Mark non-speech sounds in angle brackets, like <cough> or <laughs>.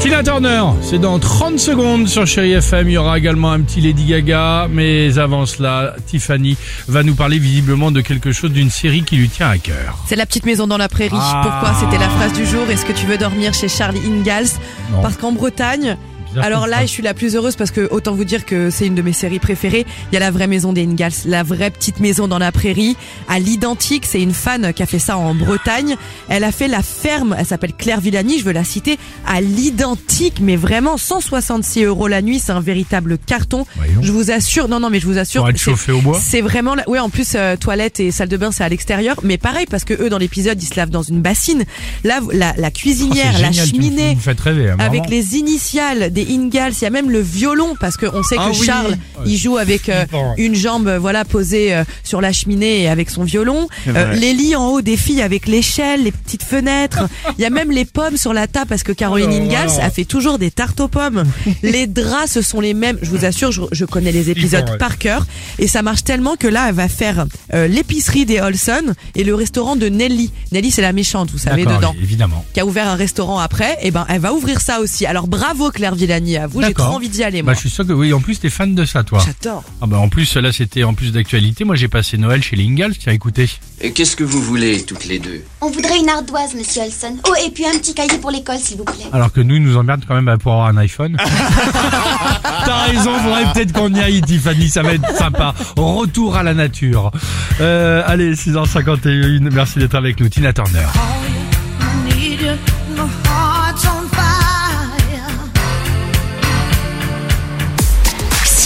Tina Turner, c'est dans 30 secondes sur Chéri FM. Il y aura également un petit Lady Gaga. Mais avant cela, Tiffany va nous parler visiblement de quelque chose d'une série qui lui tient à cœur. C'est la petite maison dans la prairie. Ah. Pourquoi? C'était la phrase du jour. Est-ce que tu veux dormir chez Charlie Ingalls? Non. Parce qu'en Bretagne, Bizarre alors là, ça. je suis la plus heureuse parce que autant vous dire que c'est une de mes séries préférées. Il y a la vraie maison des Ingalls, la vraie petite maison dans la prairie, à l'identique. C'est une fan qui a fait ça en Bretagne. Elle a fait la ferme. Elle s'appelle Claire Villani. Je veux la citer à l'identique, mais vraiment 166 euros la nuit. C'est un véritable carton. Voyons. Je vous assure. Non, non, mais je vous assure. Chauffé au bois c'est vraiment. Oui, en plus euh, toilette et salle de bain c'est à l'extérieur, mais pareil parce que eux dans l'épisode ils se lavent dans une bassine. Là, la, la Oh, cuisinière, la génial, cheminée. Vous rêver. hein, Avec les initiales des Ingalls, il y a même le violon parce qu'on sait que Ah oui. Charles, il joue avec euh, une jambe euh, voilà posée euh, sur la cheminée et avec son violon. Euh, les lits en haut des filles avec l'échelle, les petites fenêtres. Il y a même les pommes sur la table parce que Caroline Oh, Ingalls a fait toujours des tartes aux pommes. <laughs> les draps ce sont les mêmes. Je vous assure, je, je connais les épisodes par cœur et ça marche tellement que là elle va faire l'épicerie des Olson et le restaurant de Nelly. Nelly c'est la méchante, vous savez dedans Évidemment. qui a ouvert un restaurant après, et ben elle va ouvrir ça aussi. Alors bravo Claire Villani à vous, j'ai trop envie d'y aller Bah, moi. je suis sûr que oui. En plus, t'es fan de ça, toi. J'adore. Ah bah en plus, là, c'était en plus d'actualité. Moi, j'ai passé Noël chez Lingals. Tiens, écoutez. Et qu'est-ce que vous voulez, toutes les deux? On voudrait une ardoise, monsieur Olson. Oh, et puis un petit cahier pour l'école, s'il vous plaît. Alors que nous, ils nous emmerdent quand même bah, pour avoir un iPhone. <laughs> T'as raison, faudrait peut-être qu'on y aille, Tiffany, ça va être sympa. Retour à la nature. Euh, allez, 6h51, merci d'être avec nous, Tina Turner.